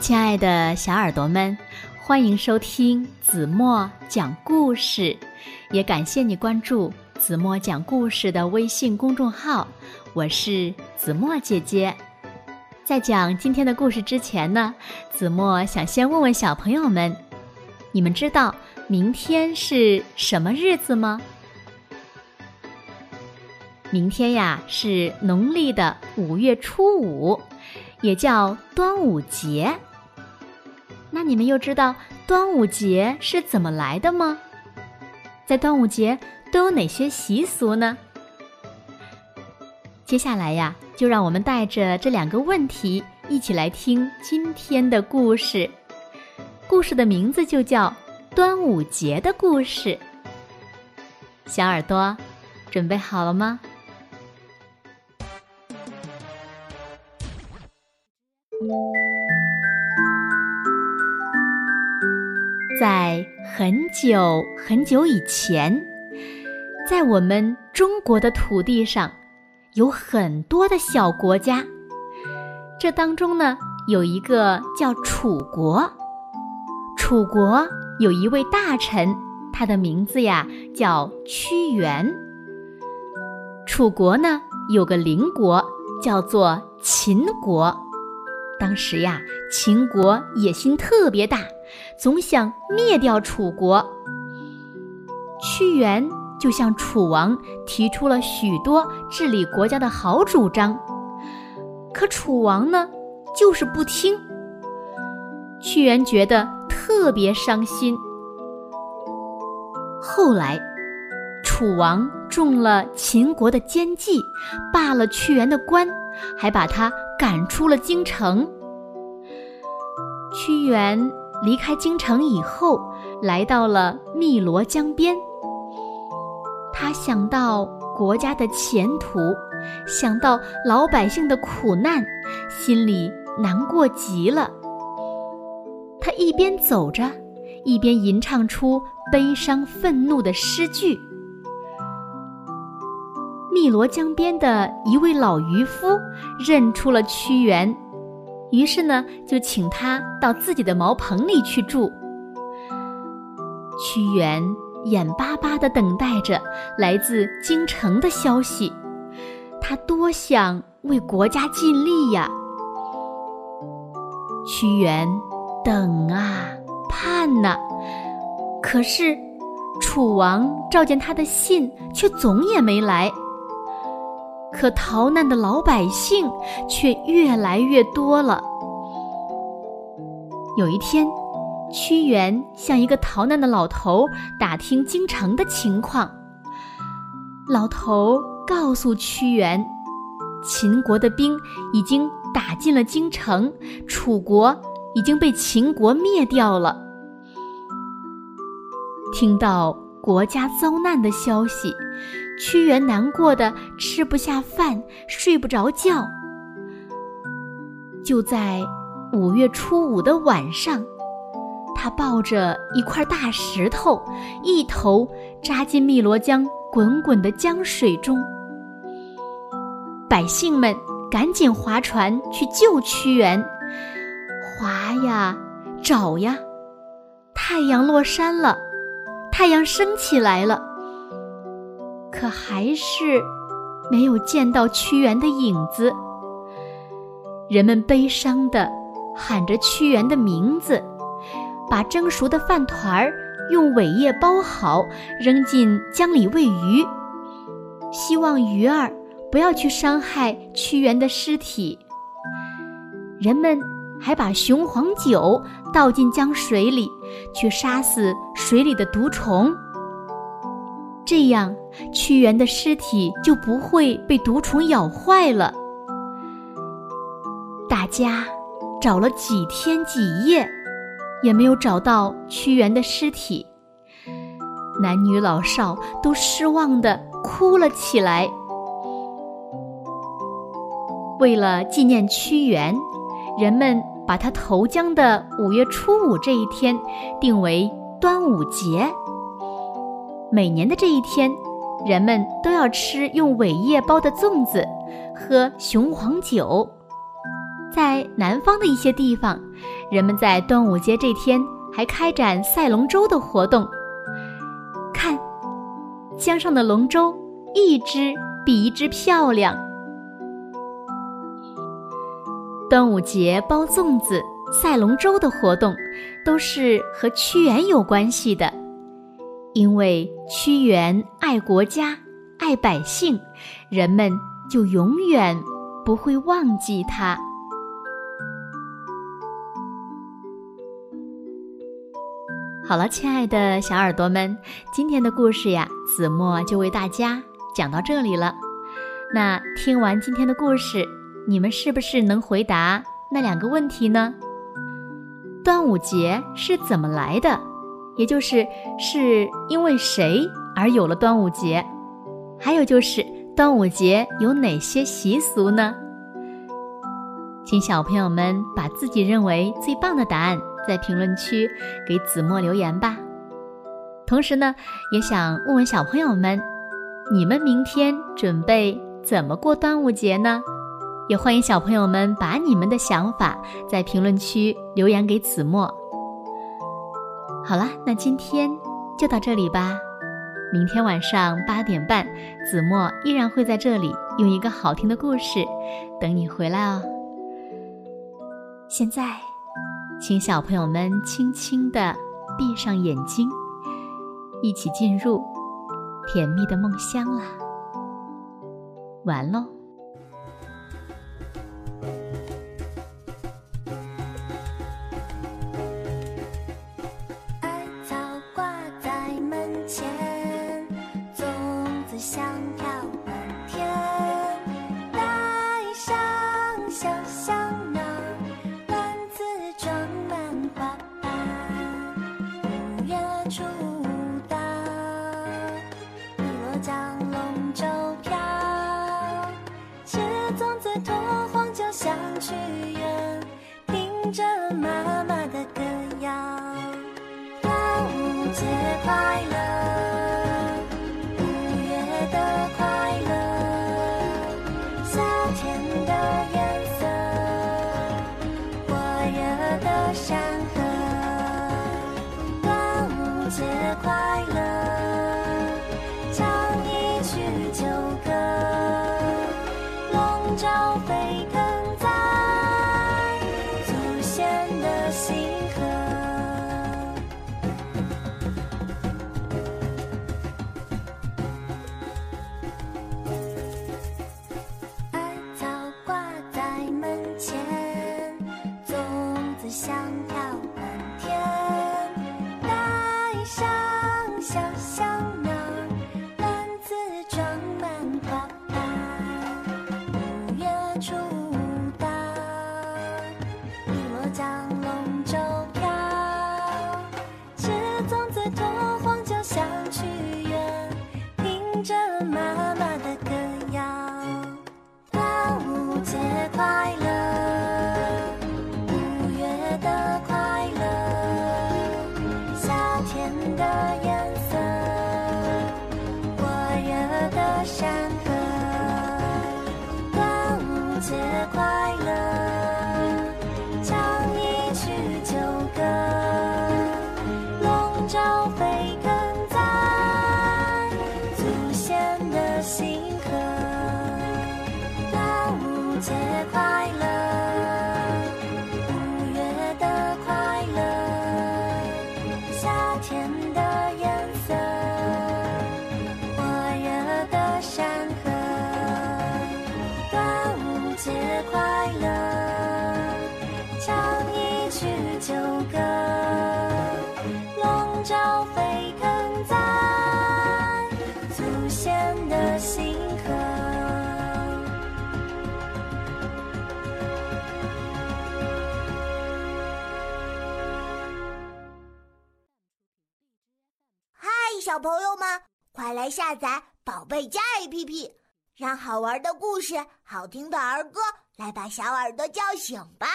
亲爱的小耳朵们，欢迎收听子墨讲故事，也感谢你关注子墨讲故事的微信公众号。我是子墨姐姐。在讲今天的故事之前呢，子墨想先问问小朋友们：你们知道明天是什么日子吗？明天呀是农历的五月初五，也叫端午节。那你们又知道端午节是怎么来的吗？在端午节都有哪些习俗呢？接下来呀，就让我们带着这两个问题一起来听今天的故事。故事的名字就叫《端午节的故事》。小耳朵，准备好了吗？在很久很久以前，在我们中国的土地上，有很多的小国家。这当中呢，有一个叫楚国。楚国有一位大臣，他的名字呀叫屈原。楚国呢有个邻国叫做秦国。当时呀，秦国野心特别大。总想灭掉楚国，屈原就向楚王提出了许多治理国家的好主张，可楚王呢，就是不听。屈原觉得特别伤心。后来，楚王中了秦国的奸计，罢了屈原的官，还把他赶出了京城。屈原。离开京城以后，来到了汨罗江边。他想到国家的前途，想到老百姓的苦难，心里难过极了。他一边走着，一边吟唱出悲伤愤怒的诗句。汨罗江边的一位老渔夫认出了屈原。于是呢，就请他到自己的茅棚里去住。屈原眼巴巴地等待着来自京城的消息，他多想为国家尽力呀。屈原等啊盼呐，可是楚王召见他的信却总也没来。可逃难的老百姓却越来越多了。有一天，屈原向一个逃难的老头打听京城的情况。老头告诉屈原，秦国的兵已经打进了京城，楚国已经被秦国灭掉了。听到国家遭难的消息。屈原难过的吃不下饭，睡不着觉。就在五月初五的晚上，他抱着一块大石头，一头扎进汨罗江滚滚的江水中。百姓们赶紧划船去救屈原，划呀，找呀，太阳落山了，太阳升起来了。可还是没有见到屈原的影子。人们悲伤地喊着屈原的名字，把蒸熟的饭团儿用苇叶包好，扔进江里喂鱼，希望鱼儿不要去伤害屈原的尸体。人们还把雄黄酒倒进江水里，去杀死水里的毒虫。这样，屈原的尸体就不会被毒虫咬坏了。大家找了几天几夜，也没有找到屈原的尸体。男女老少都失望的哭了起来。为了纪念屈原，人们把他投江的五月初五这一天定为端午节。每年的这一天，人们都要吃用苇叶包的粽子，喝雄黄酒。在南方的一些地方，人们在端午节这天还开展赛龙舟的活动。看，江上的龙舟一只比一只漂亮。端午节包粽子、赛龙舟的活动，都是和屈原有关系的，因为屈原爱国家、爱百姓，人们就永远不会忘记他。好了，亲爱的小耳朵们，今天的故事呀，子墨就为大家讲到这里了。那听完今天的故事。你们是不是能回答那两个问题呢？端午节是怎么来的？也就是是因为谁而有了端午节？还有就是端午节有哪些习俗呢？请小朋友们把自己认为最棒的答案在评论区给子墨留言吧。同时呢，也想问问小朋友们，你们明天准备怎么过端午节呢？也欢迎小朋友们把你们的想法在评论区留言给子墨。好了，那今天就到这里吧。明天晚上八点半，子墨依然会在这里用一个好听的故事等你回来哦。现在，请小朋友们轻轻地闭上眼睛，一起进入甜蜜的梦乡啦。完喽。端午节快乐，五月的快乐，夏天的颜色，火热的山河。端午节快乐，唱一曲酒。节快乐，唱一曲旧歌，笼罩飞腾在祖先的星河。嗨，小朋友们，快来下载宝贝家 APP。让好玩的故事、好听的儿歌来把小耳朵叫醒吧。